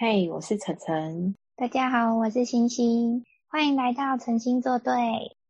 嘿，hey, 我是晨晨。大家好，我是星星，欢迎来到晨星作对。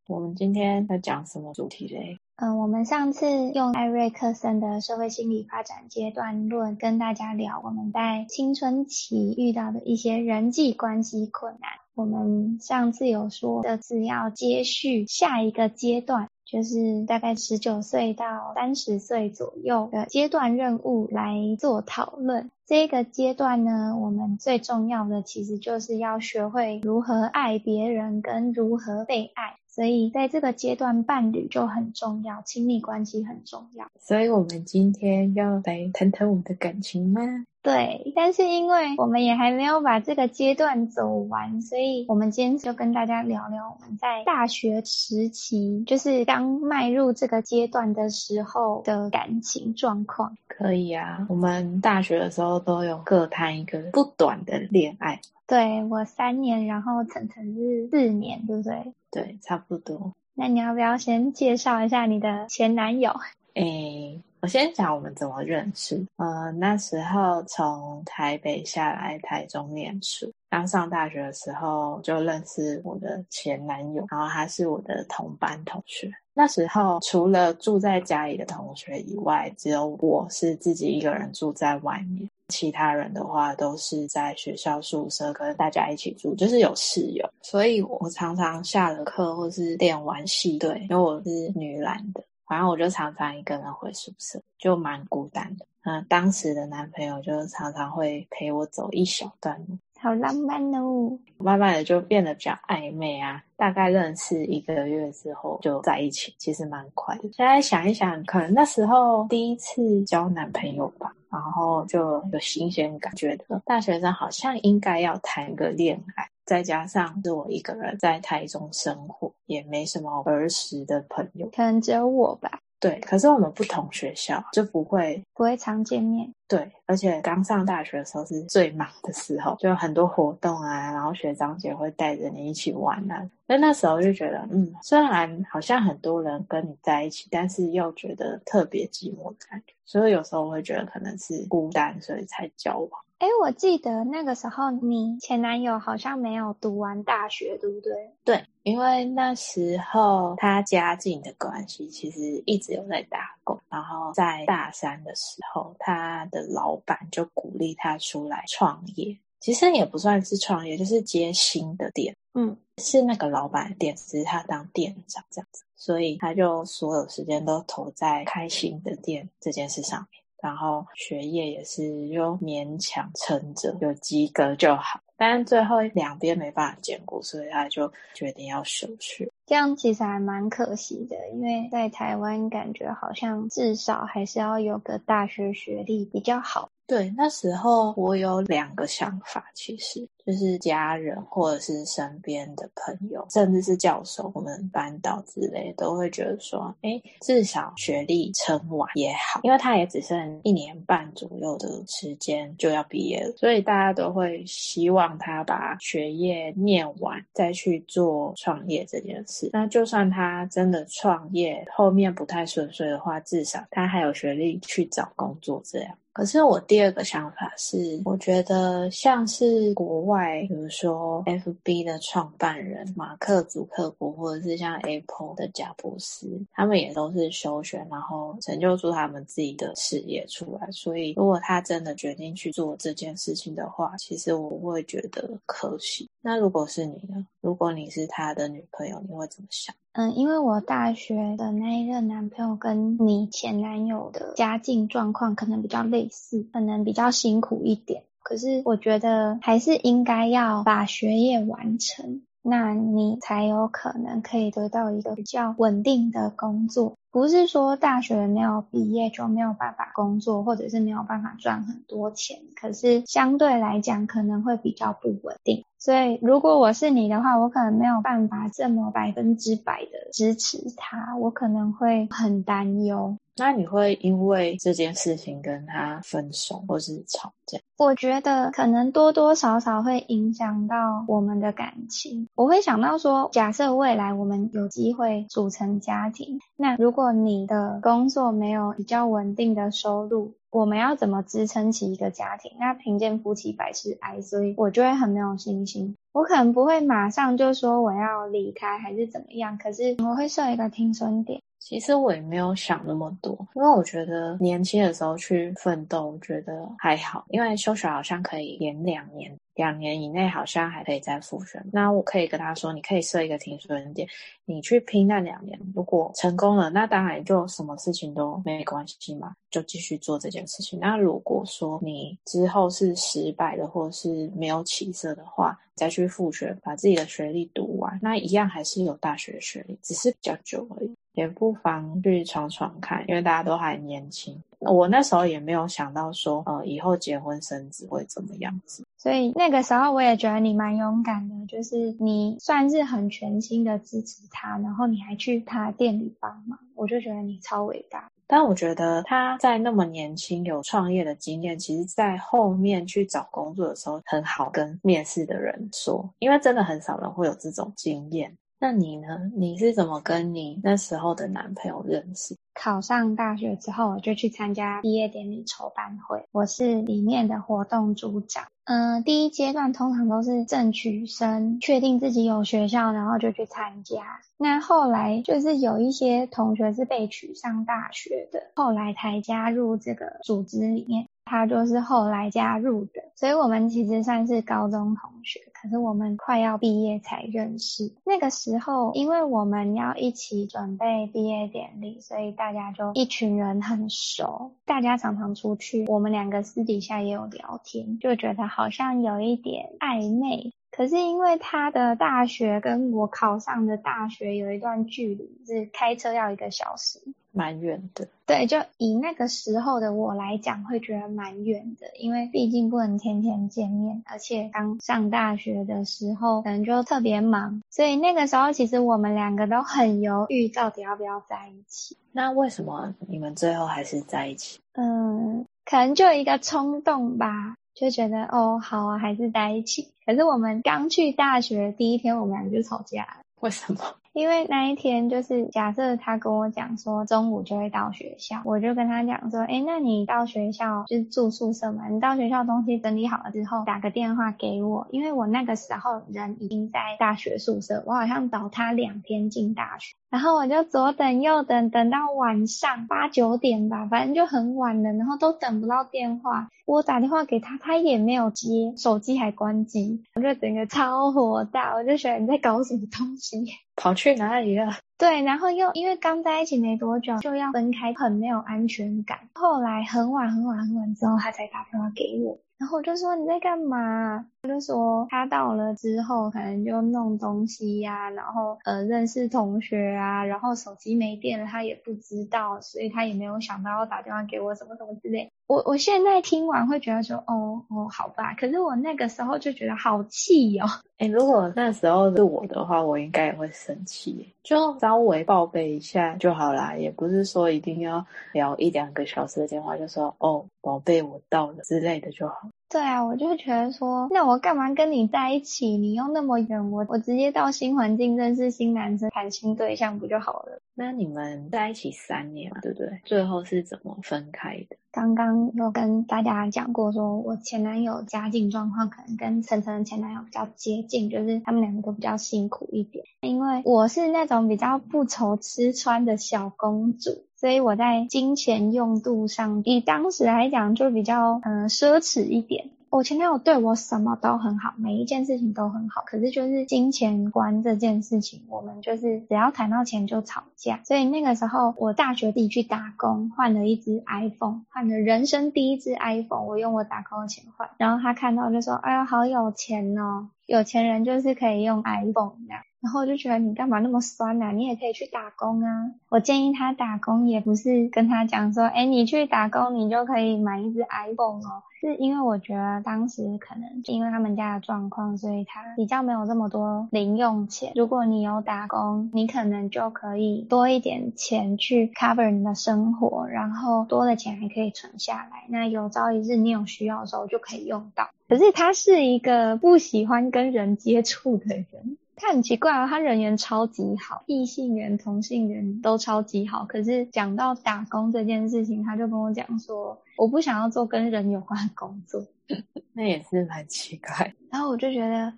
我们今天要讲什么主题嘞？嗯，我们上次用艾瑞克森的社会心理发展阶段论跟大家聊我们在青春期遇到的一些人际关系困难。我们上次有说的是要接续下一个阶段。就是大概十九岁到三十岁左右的阶段任务来做讨论。这个阶段呢，我们最重要的其实就是要学会如何爱别人跟如何被爱。所以在这个阶段，伴侣就很重要，亲密关系很重要。所以我们今天要来谈谈我们的感情吗？对，但是因为我们也还没有把这个阶段走完，所以我们今天就跟大家聊聊我们在大学时期，就是刚迈入这个阶段的时候的感情状况。可以啊，我们大学的时候都有各谈一个不短的恋爱。对，我三年，然后晨晨是四年，对不对？对，差不多。那你要不要先介绍一下你的前男友？诶。我先讲我们怎么认识。呃，那时候从台北下来台中念书，刚上大学的时候就认识我的前男友，然后他是我的同班同学。那时候除了住在家里的同学以外，只有我是自己一个人住在外面，其他人的话都是在学校宿舍跟大家一起住，就是有室友。所以我常常下了课或是练完戏队，因为我是女篮的。反正我就常常一个人回宿舍，就蛮孤单的。那，当时的男朋友就常常会陪我走一小段路，好浪漫哦。慢慢的就变得比较暧昧啊，大概认识一个月之后就在一起，其实蛮快的。现在想一想，可能那时候第一次交男朋友吧，然后就有新鲜感觉得，大学生好像应该要谈个恋爱。再加上是我一个人在台中生活，也没什么儿时的朋友，可能只有我吧。对，可是我们不同学校，就不会不会常见面。对，而且刚上大学的时候是最忙的时候，就有很多活动啊，然后学长姐会带着你一起玩啊。那那时候就觉得，嗯，虽然好像很多人跟你在一起，但是又觉得特别寂寞的感觉。所以有时候我会觉得可能是孤单，所以才交往。哎，我记得那个时候你前男友好像没有读完大学，对不对？对，因为那时候他家境的关系，其实一直有在打工。然后在大三的时候，他的老板就鼓励他出来创业。其实也不算是创业，就是接新的店。嗯，是那个老板的店，只是他当店长这样子，所以他就所有时间都投在开新的店这件事上面。然后学业也是又勉强撑着，有及格就好。但最后两边没办法兼顾，所以他就决定要休学。这样其实还蛮可惜的，因为在台湾感觉好像至少还是要有个大学学历比较好。对，那时候我有两个想法，其实就是家人或者是身边的朋友，甚至是教授、我们班导之类，都会觉得说，诶，至少学历撑完也好，因为他也只剩一年半左右的时间就要毕业了，所以大家都会希望他把学业念完，再去做创业这件事。那就算他真的创业后面不太顺遂的话，至少他还有学历去找工作这样。可是我第二个想法是，我觉得像是国外，比如说 FB 的创办人马克·祖克伯，或者是像 Apple 的贾伯斯，他们也都是休学，然后成就出他们自己的事业出来。所以，如果他真的决定去做这件事情的话，其实我会觉得可惜。那如果是你呢？如果你是他的女朋友，你会怎么想？嗯，因为我大学的那一任男朋友跟你前男友的家境状况可能比较类似，可能比较辛苦一点。可是我觉得还是应该要把学业完成，那你才有可能可以得到一个比较稳定的工作。不是说大学没有毕业就没有办法工作，或者是没有办法赚很多钱，可是相对来讲可能会比较不稳定。所以，如果我是你的话，我可能没有办法这么百分之百的支持他，我可能会很担忧。那你会因为这件事情跟他分手，或是吵架？我觉得可能多多少少会影响到我们的感情。我会想到说，假设未来我们有机会组成家庭，那如果如果你的工作没有比较稳定的收入，我们要怎么支撑起一个家庭？那贫贱夫妻百事哀，所以我就会很没有信心。我可能不会马上就说我要离开还是怎么样，可是我会设一个停损点。其实我也没有想那么多，因为我觉得年轻的时候去奋斗，我觉得还好，因为休学好像可以延两年，两年以内好像还可以再复学。那我可以跟他说，你可以设一个停损点，你去拼那两年，如果成功了，那当然就什么事情都没关系嘛，就继续做这件事情。那如果说你之后是失败的，或是没有起色的话，再去复学，把自己的学历读完，那一样还是有大学学历，只是比较久而已。也不妨去闯闯看，因为大家都还年轻。我那时候也没有想到说，呃，以后结婚生子会怎么样子。所以那个时候我也觉得你蛮勇敢的，就是你算是很全心的支持他，然后你还去他店里帮忙，我就觉得你超伟大。但我觉得他在那么年轻有创业的经验，其实在后面去找工作的时候很好跟面试的人说，因为真的很少人会有这种经验。那你呢？你是怎么跟你那时候的男朋友认识？考上大学之后，我就去参加毕业典礼筹办会，我是里面的活动组长。嗯、第一阶段通常都是正取生，确定自己有学校，然后就去参加。那后来就是有一些同学是被取上大学的，后来才加入这个组织里面。他就是后来加入的，所以我们其实算是高中同学，可是我们快要毕业才认识。那个时候，因为我们要一起准备毕业典礼，所以大家就一群人很熟，大家常常出去，我们两个私底下也有聊天，就觉得好像有一点暧昧。可是因为他的大学跟我考上的大学有一段距离，是开车要一个小时，蛮远的。对，就以那个时候的我来讲，会觉得蛮远的，因为毕竟不能天天见面，而且刚上大学的时候可能就特别忙，所以那个时候其实我们两个都很犹豫，到底要不要在一起。那为什么你们最后还是在一起？嗯，可能就一个冲动吧。就觉得哦，好啊，还是在一起。可是我们刚去大学第一天，我们俩就吵架了。为什么？因为那一天就是假设他跟我讲说中午就会到学校，我就跟他讲说，诶，那你到学校就是住宿舍嘛？你到学校东西整理好了之后，打个电话给我，因为我那个时候人已经在大学宿舍，我好像早他两天进大学。然后我就左等右等，等到晚上八九点吧，反正就很晚了，然后都等不到电话。我打电话给他，他也没有接，手机还关机，我就整个超火大，我就觉得你在搞什么东西，跑去哪里了？对，然后又因为刚在一起没多久就要分开，很没有安全感。后来很晚很晚很晚之后，他才打电话给我。然后我就说你在干嘛？他就说他到了之后可能就弄东西呀、然后呃认识同学啊，然后手机没电了，他也不知道，所以他也没有想到要打电话给我什么什么之类。我我现在听完会觉得说哦哦好吧，可是我那个时候就觉得好气哦。诶，如果那时候是我的话，我应该也会生气，就稍微报备一下就好啦，也不是说一定要聊一两个小时的电话，就说哦宝贝我到了之类的就好。对啊，我就觉得说，那我干嘛跟你在一起？你又那么远，我我直接到新环境认识新男生、谈新对象不就好了？那你们在一起三年嘛，对不对？最后是怎么分开的？刚刚有跟大家讲过说，说我前男友家境状况可能跟晨晨的前男友比较接近，就是他们两个都比较辛苦一点。因为我是那种比较不愁吃穿的小公主。所以我在金钱用度上，以当时来讲就比较嗯、奢侈一点。我前男友对我什么都很好，每一件事情都很好，可是就是金钱观这件事情，我们就是只要谈到钱就吵架。所以那个时候我大学弟去打工，换了一支 iPhone，换了人生第一支 iPhone，我用我打工的钱换。然后他看到就说：“哎呀，好有钱哦，有钱人就是可以用 iPhone 这样。”然后我就觉得你干嘛那么酸啊？你也可以去打工啊！我建议他打工也不是跟他讲说，哎，你去打工你就可以买一支 iPhone 哦。是因为我觉得当时可能因为他们家的状况，所以他比较没有这么多零用钱。如果你有打工，你可能就可以多一点钱去 cover 你的生活，然后多的钱还可以存下来。那有朝一日你有需要的时候就可以用到。可是他是一个不喜欢跟人接触的人。他很奇怪啊，他人缘超级好，异性缘、同性缘都超级好。可是讲到打工这件事情，他就跟我讲说，我不想要做跟人有关的工作。那也是蛮奇怪。然后我就觉得，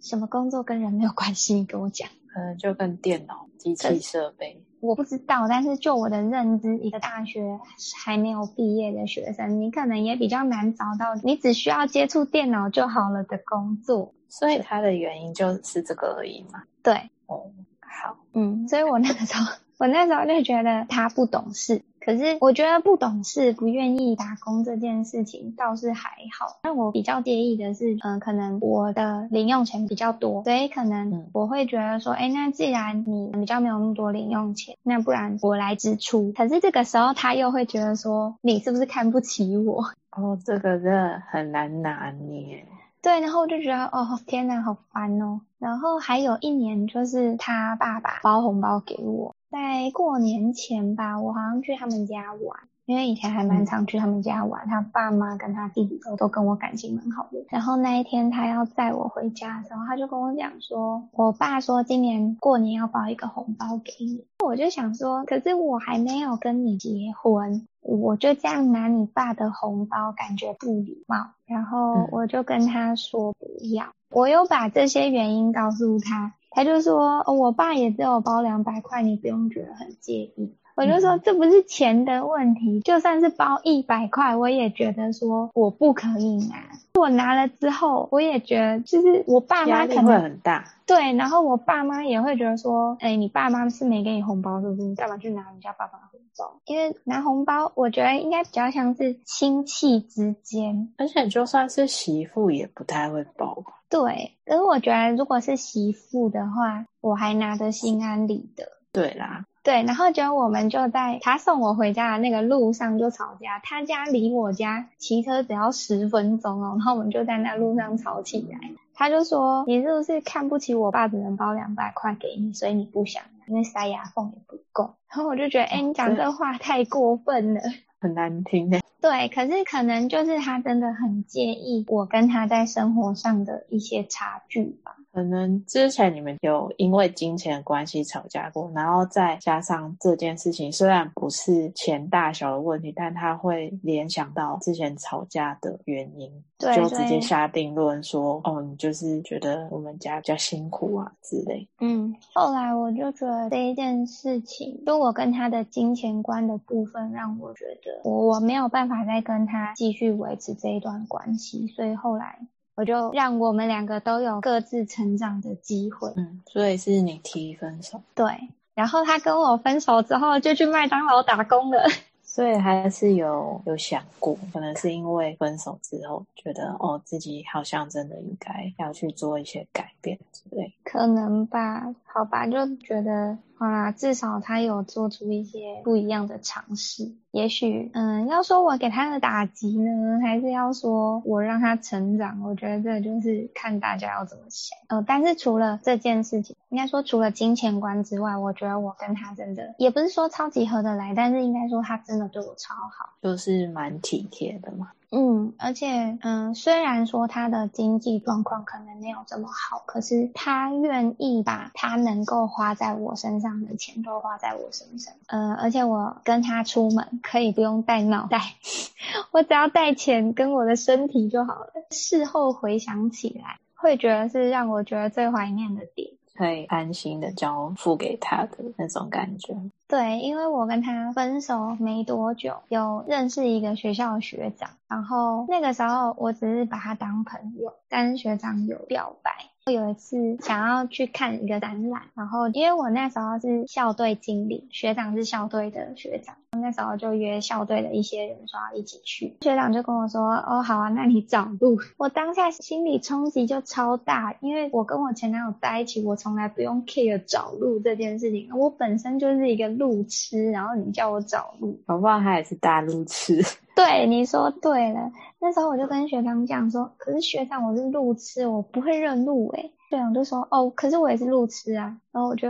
什么工作跟人没有关系？你跟我讲。可能就跟电脑、机器设备。我不知道，但是就我的认知，一个大学还没有毕业的学生，你可能也比较难找到你只需要接触电脑就好了的工作。所以他的原因就是这个而已嘛。对，哦，好，嗯，所以我那个时候，我那时候就觉得他不懂事。可是我觉得不懂事、不愿意打工这件事情倒是还好。但我比较介意的是，嗯、呃，可能我的零用钱比较多，所以可能我会觉得说，哎，那既然你比较没有那么多零用钱，那不然我来支出。可是这个时候他又会觉得说，你是不是看不起我？哦，这个真的很难拿捏。对，然后我就觉得，哦，天哪，好烦哦。然后还有一年，就是他爸爸包红包给我，在过年前吧，我好像去他们家玩，因为以前还蛮常去他们家玩，他爸妈跟他弟弟都都跟我感情蛮好的。然后那一天他要载我回家的时候，他就跟我讲说，我爸说今年过年要包一个红包给你。我就想说，可是我还没有跟你结婚。我就这样拿你爸的红包，感觉不礼貌，然后我就跟他说不要。嗯、我有把这些原因告诉他，他就说，我爸也只有包两百块，你不用觉得很介意。我就说，这不是钱的问题，就算是包一百块，我也觉得说我不可以拿。我拿了之后，我也觉得就是我爸妈可能会很大。对，然后我爸妈也会觉得说，哎，你爸妈是没给你红包，是不是？你干嘛去拿人家爸爸的红包？因为拿红包，我觉得应该比较像是亲戚之间，而且就算是媳妇也不太会包吧。对，可是我觉得如果是媳妇的话，我还拿得心安理得。对啦。对，然后就我们就在他送我回家的那个路上就吵架，他家离我家骑车只要十分钟哦，然后我们就在那路上吵起来。他就说：“你是不是看不起我爸只能包两百块给你，所以你不想，因为塞牙缝也不够。”然后我就觉得，哎，你讲这话太过分了，很难听的。对，可是可能就是他真的很介意我跟他在生活上的一些差距吧。可能之前你们有因为金钱的关系吵架过，然后再加上这件事情，虽然不是钱大小的问题，但他会联想到之前吵架的原因，对，就直接下定论说：“哦，你就是觉得我们家比较辛苦啊之类。”嗯，后来我就觉得这一件事情，就我跟他的金钱观的部分，让我觉得我我没有办法再跟他继续维持这一段关系，所以后来。我就让我们两个都有各自成长的机会。嗯，所以是你提分手。对，然后他跟我分手之后就去麦当劳打工了。所以还是有有想过，可能是因为分手之后觉得哦，自己好像真的应该要去做一些改变之类。可能吧，好吧，就觉得。啊，至少他有做出一些不一样的尝试。也许，嗯，要说我给他的打击呢，还是要说我让他成长？我觉得这就是看大家要怎么想。呃，但是除了这件事情，应该说除了金钱观之外，我觉得我跟他真的也不是说超级合得来，但是应该说他真的对我超好，就是蛮体贴的嘛。嗯，而且，嗯，虽然说他的经济状况可能没有这么好，可是他愿意把他能够花在我身上的钱都花在我身上。呃，而且我跟他出门可以不用带脑袋，我只要带钱跟我的身体就好了。事后回想起来，会觉得是让我觉得最怀念的点。可以安心的交付给他的那种感觉。对，因为我跟他分手没多久，有认识一个学校的学长，然后那个时候我只是把他当朋友，但是学长有表白。我有一次想要去看一个展览，然后因为我那时候是校队经理，学长是校队的学长，那时候就约校队的一些人说要一起去。学长就跟我说：“哦，好啊，那你找路。”我当下心理冲击就超大，因为我跟我前男友在一起，我从来不用 care 找路这件事情，我本身就是一个路痴，然后你叫我找路，搞不好他也是大路痴。对，你说对了。那时候我就跟学长讲说，可是学长我是路痴，我不会认路诶。学长就说，哦，可是我也是路痴啊。然后我就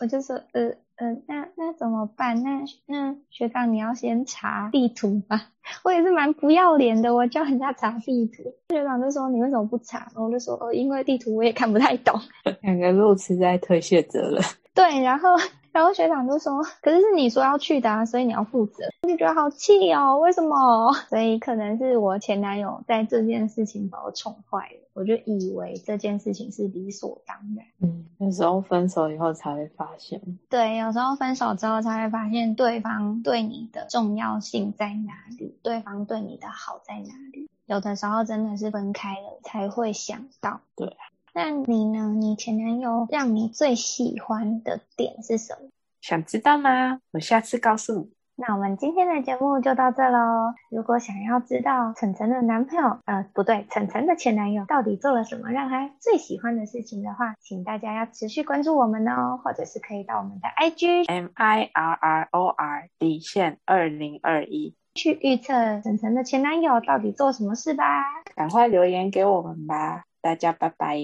我就说，呃呃，那那怎么办？那那学长你要先查地图吧。我也是蛮不要脸的，我叫人家查地图，学长就说你为什么不查？然后我就说哦，因为地图我也看不太懂。两个路痴在推卸责任。对，然后。然后学长就说：“可是是你说要去的啊，所以你要负责。”我就觉得好气哦，为什么？所以可能是我前男友在这件事情把我宠坏了，我就以为这件事情是理所当然。嗯，有时候分手以后才会发现。对，有时候分手之后才会发现对方对你的重要性在哪里，对方对你的好在哪里。有的时候真的是分开了才会想到。对。那你呢？你前男友让你最喜欢的点是什么？想知道吗？我下次告诉你。那我们今天的节目就到这喽。如果想要知道晨晨的男朋友，呃，不对，晨晨的前男友到底做了什么让他最喜欢的事情的话，请大家要持续关注我们哦，或者是可以到我们的 IG M I R R O R 底线二零二一去预测晨晨的前男友到底做什么事吧。赶快留言给我们吧。大家拜拜，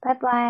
拜拜。